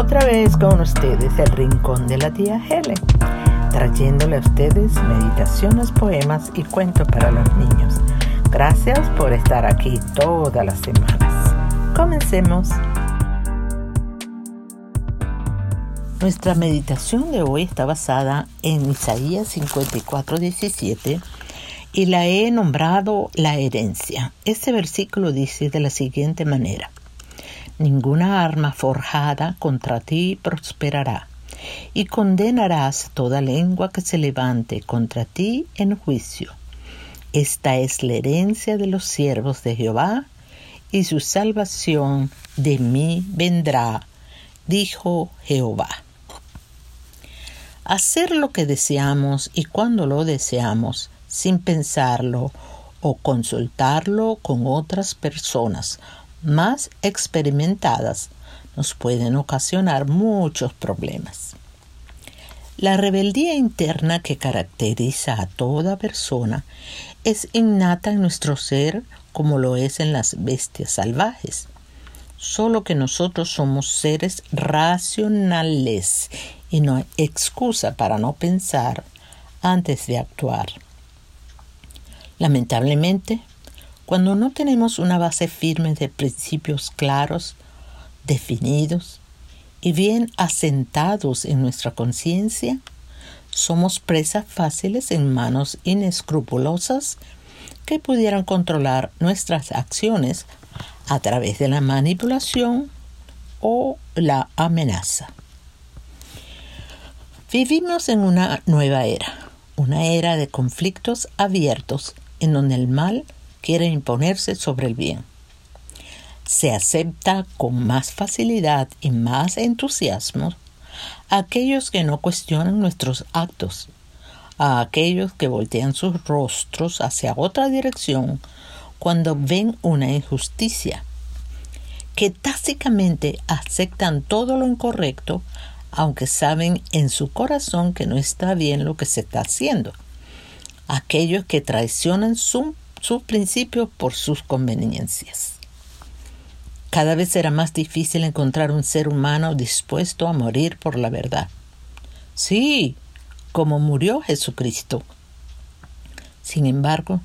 Otra vez con ustedes el rincón de la tía Helen, trayéndole a ustedes meditaciones, poemas y cuentos para los niños. Gracias por estar aquí todas las semanas. Comencemos. Nuestra meditación de hoy está basada en Isaías 54:17 y la he nombrado la herencia. Este versículo dice de la siguiente manera. Ninguna arma forjada contra ti prosperará, y condenarás toda lengua que se levante contra ti en juicio. Esta es la herencia de los siervos de Jehová, y su salvación de mí vendrá, dijo Jehová. Hacer lo que deseamos y cuando lo deseamos, sin pensarlo o consultarlo con otras personas más experimentadas nos pueden ocasionar muchos problemas. La rebeldía interna que caracteriza a toda persona es innata en nuestro ser como lo es en las bestias salvajes, solo que nosotros somos seres racionales y no hay excusa para no pensar antes de actuar. Lamentablemente, cuando no tenemos una base firme de principios claros, definidos y bien asentados en nuestra conciencia, somos presas fáciles en manos inescrupulosas que pudieran controlar nuestras acciones a través de la manipulación o la amenaza. Vivimos en una nueva era, una era de conflictos abiertos en donde el mal quiere imponerse sobre el bien. Se acepta con más facilidad y más entusiasmo a aquellos que no cuestionan nuestros actos, a aquellos que voltean sus rostros hacia otra dirección cuando ven una injusticia, que tácticamente aceptan todo lo incorrecto aunque saben en su corazón que no está bien lo que se está haciendo, aquellos que traicionan su sus principios por sus conveniencias. Cada vez será más difícil encontrar un ser humano dispuesto a morir por la verdad. Sí, como murió Jesucristo. Sin embargo,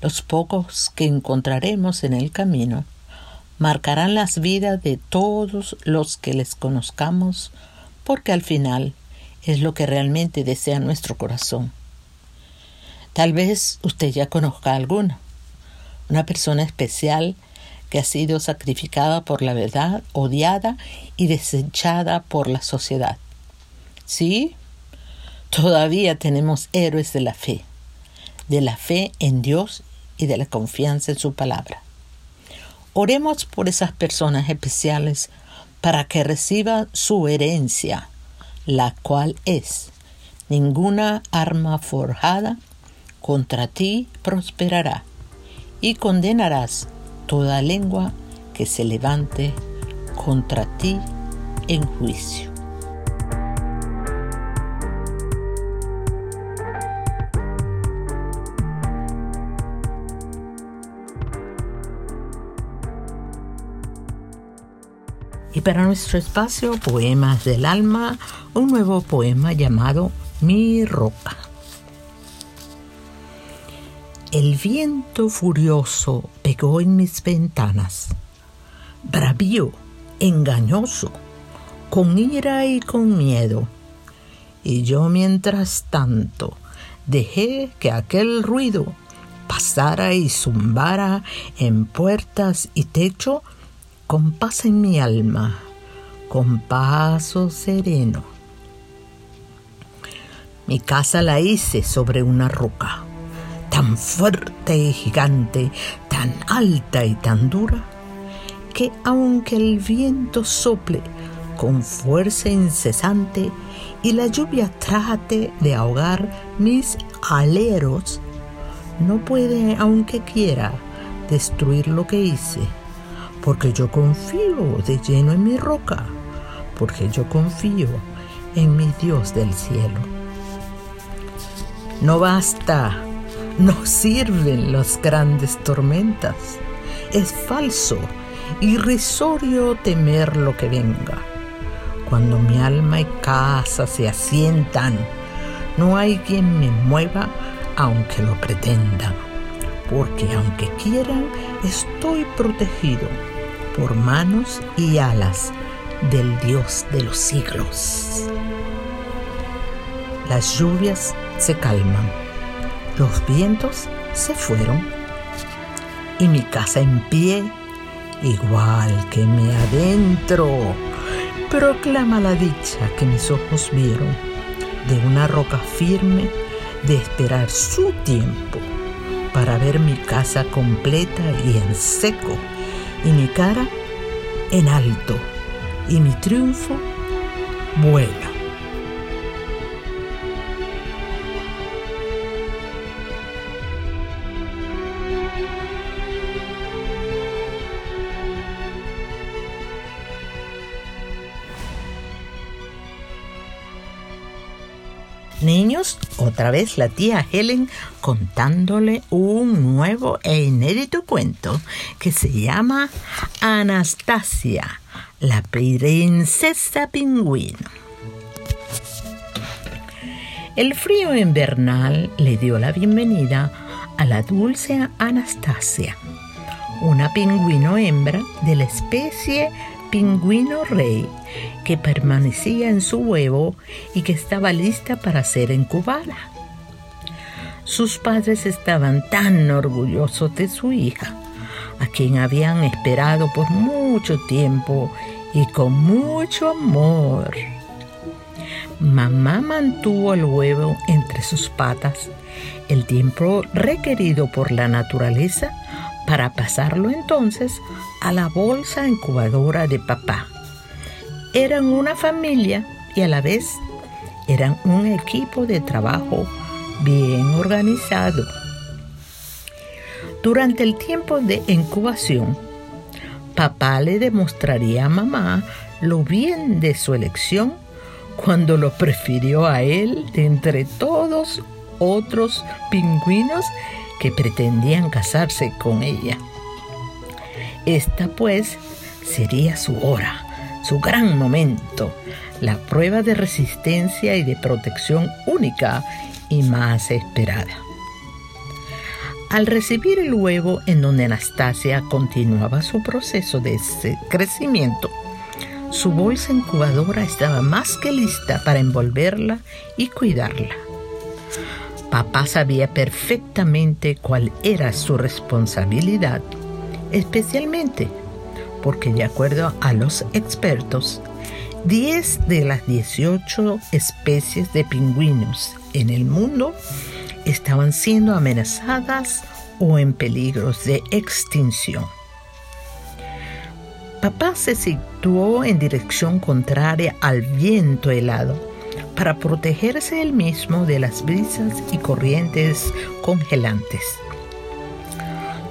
los pocos que encontraremos en el camino marcarán las vidas de todos los que les conozcamos, porque al final es lo que realmente desea nuestro corazón Tal vez usted ya conozca alguna. Una persona especial que ha sido sacrificada por la verdad, odiada y desechada por la sociedad. Sí, todavía tenemos héroes de la fe, de la fe en Dios y de la confianza en su palabra. Oremos por esas personas especiales para que reciban su herencia, la cual es ninguna arma forjada contra ti prosperará, y condenarás toda lengua que se levante contra ti en juicio. Y para nuestro espacio Poemas del Alma, un nuevo poema llamado Mi Roca. El viento furioso pegó en mis ventanas, bravío, engañoso, con ira y con miedo. Y yo mientras tanto dejé que aquel ruido pasara y zumbara en puertas y techo con paz en mi alma, con paso sereno. Mi casa la hice sobre una roca tan fuerte y gigante, tan alta y tan dura, que aunque el viento sople con fuerza incesante y la lluvia trate de ahogar mis aleros, no puede, aunque quiera, destruir lo que hice, porque yo confío de lleno en mi roca, porque yo confío en mi Dios del cielo. No basta no sirven las grandes tormentas. Es falso, irrisorio temer lo que venga. Cuando mi alma y casa se asientan, no hay quien me mueva aunque lo pretendan, porque aunque quieran, estoy protegido por manos y alas del Dios de los siglos. Las lluvias se calman, los vientos se fueron y mi casa en pie, igual que me adentro, proclama la dicha que mis ojos vieron de una roca firme de esperar su tiempo para ver mi casa completa y en seco y mi cara en alto y mi triunfo vuela. Otra vez la tía Helen contándole un nuevo e inédito cuento que se llama Anastasia, la princesa pingüino. El frío invernal le dio la bienvenida a la dulce Anastasia, una pingüino hembra de la especie pingüino rey que permanecía en su huevo y que estaba lista para ser incubada. Sus padres estaban tan orgullosos de su hija, a quien habían esperado por mucho tiempo y con mucho amor. Mamá mantuvo el huevo entre sus patas el tiempo requerido por la naturaleza para pasarlo entonces a la bolsa incubadora de papá. Eran una familia y a la vez eran un equipo de trabajo bien organizado. Durante el tiempo de incubación, papá le demostraría a mamá lo bien de su elección cuando lo prefirió a él de entre todos otros pingüinos que pretendían casarse con ella. Esta pues sería su hora, su gran momento, la prueba de resistencia y de protección única y más esperada. Al recibir el huevo en donde Anastasia continuaba su proceso de crecimiento, su bolsa incubadora estaba más que lista para envolverla y cuidarla. Papá sabía perfectamente cuál era su responsabilidad, especialmente porque de acuerdo a los expertos, 10 de las 18 especies de pingüinos en el mundo estaban siendo amenazadas o en peligro de extinción. Papá se situó en dirección contraria al viento helado para protegerse él mismo de las brisas y corrientes congelantes.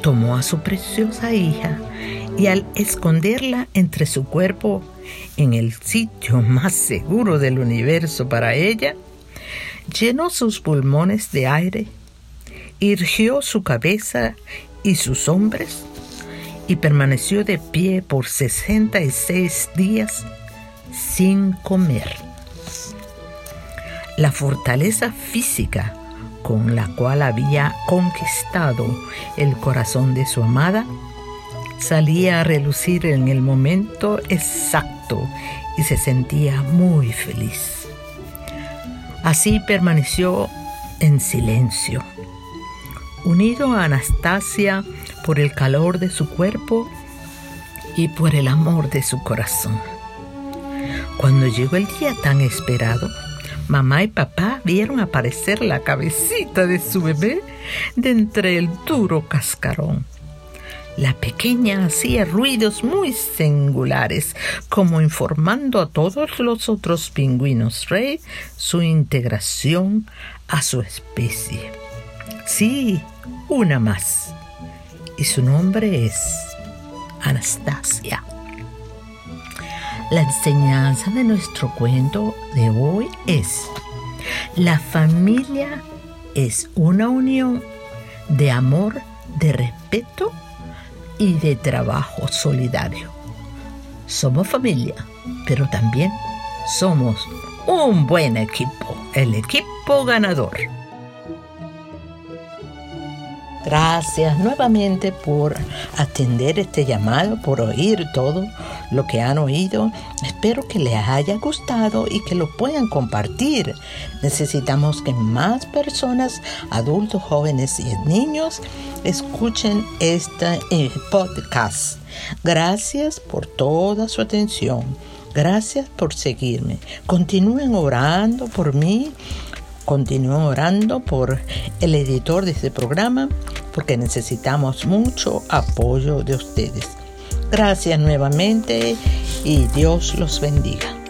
Tomó a su preciosa hija y al esconderla entre su cuerpo en el sitio más seguro del universo para ella, llenó sus pulmones de aire, irgió su cabeza y sus hombres y permaneció de pie por 66 días sin comer. La fortaleza física con la cual había conquistado el corazón de su amada salía a relucir en el momento exacto y se sentía muy feliz. Así permaneció en silencio, unido a Anastasia por el calor de su cuerpo y por el amor de su corazón. Cuando llegó el día tan esperado, Mamá y papá vieron aparecer la cabecita de su bebé de entre el duro cascarón. La pequeña hacía ruidos muy singulares, como informando a todos los otros pingüinos rey su integración a su especie. Sí, una más. Y su nombre es Anastasia. La enseñanza de nuestro cuento de hoy es, la familia es una unión de amor, de respeto y de trabajo solidario. Somos familia, pero también Somos un buen equipo, el equipo ganador. Gracias nuevamente por atender este llamado, por oír todo lo que han oído. Espero que les haya gustado y que lo puedan compartir. Necesitamos que más personas, adultos, jóvenes y niños, escuchen este eh, podcast. Gracias por toda su atención. Gracias por seguirme. Continúen orando por mí Continúo orando por el editor de este programa porque necesitamos mucho apoyo de ustedes. Gracias nuevamente y Dios los bendiga.